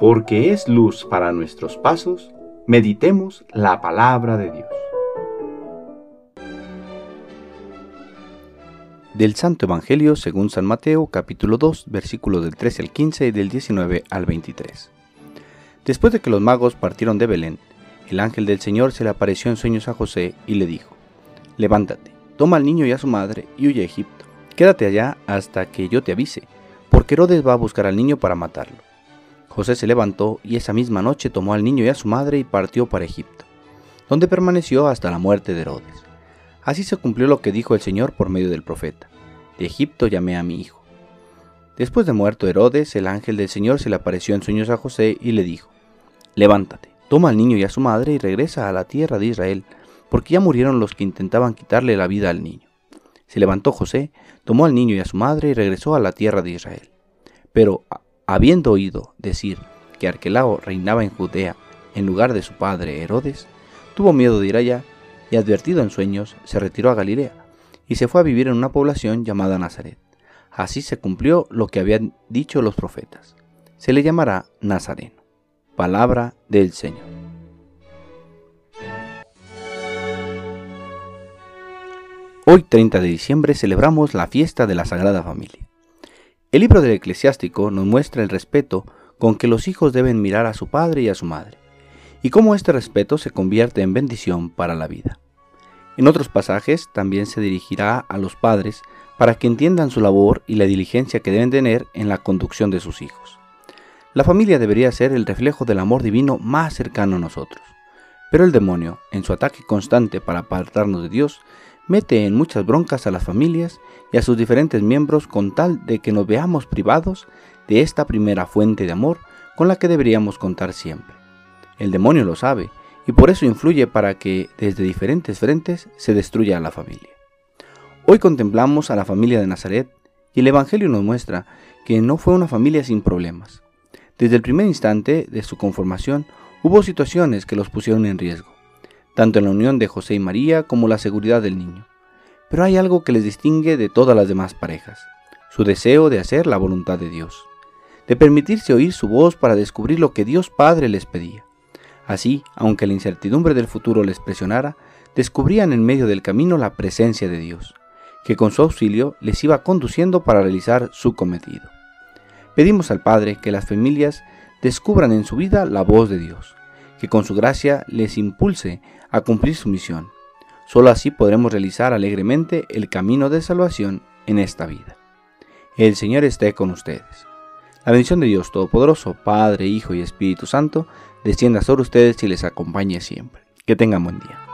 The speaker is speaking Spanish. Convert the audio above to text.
porque es luz para nuestros pasos, meditemos la palabra de Dios. Del Santo Evangelio según San Mateo capítulo 2 versículos del 13 al 15 y del 19 al 23. Después de que los magos partieron de Belén, el ángel del Señor se le apareció en sueños a José y le dijo, Levántate, toma al niño y a su madre y huye a Egipto. Quédate allá hasta que yo te avise, porque Herodes va a buscar al niño para matarlo. José se levantó y esa misma noche tomó al niño y a su madre y partió para Egipto, donde permaneció hasta la muerte de Herodes. Así se cumplió lo que dijo el Señor por medio del profeta. De Egipto llamé a mi hijo. Después de muerto Herodes, el ángel del Señor se le apareció en sueños a José y le dijo, Levántate, toma al niño y a su madre y regresa a la tierra de Israel, porque ya murieron los que intentaban quitarle la vida al niño. Se levantó José, tomó al niño y a su madre y regresó a la tierra de Israel. Pero habiendo oído decir que Arquelao reinaba en Judea en lugar de su padre Herodes, tuvo miedo de ir allá y advertido en sueños se retiró a Galilea y se fue a vivir en una población llamada Nazaret. Así se cumplió lo que habían dicho los profetas. Se le llamará Nazareno. Palabra del Señor. Hoy 30 de diciembre celebramos la fiesta de la Sagrada Familia. El libro del eclesiástico nos muestra el respeto con que los hijos deben mirar a su padre y a su madre, y cómo este respeto se convierte en bendición para la vida. En otros pasajes también se dirigirá a los padres para que entiendan su labor y la diligencia que deben tener en la conducción de sus hijos. La familia debería ser el reflejo del amor divino más cercano a nosotros, pero el demonio, en su ataque constante para apartarnos de Dios, mete en muchas broncas a las familias y a sus diferentes miembros con tal de que nos veamos privados de esta primera fuente de amor con la que deberíamos contar siempre. El demonio lo sabe y por eso influye para que desde diferentes frentes se destruya a la familia. Hoy contemplamos a la familia de Nazaret y el Evangelio nos muestra que no fue una familia sin problemas. Desde el primer instante de su conformación hubo situaciones que los pusieron en riesgo tanto en la unión de José y María como la seguridad del niño. Pero hay algo que les distingue de todas las demás parejas, su deseo de hacer la voluntad de Dios, de permitirse oír su voz para descubrir lo que Dios Padre les pedía. Así, aunque la incertidumbre del futuro les presionara, descubrían en medio del camino la presencia de Dios, que con su auxilio les iba conduciendo para realizar su cometido. Pedimos al Padre que las familias descubran en su vida la voz de Dios, que con su gracia les impulse a cumplir su misión. Solo así podremos realizar alegremente el camino de salvación en esta vida. El Señor esté con ustedes. La bendición de Dios Todopoderoso, Padre, Hijo y Espíritu Santo, descienda sobre ustedes y les acompañe siempre. Que tengan buen día.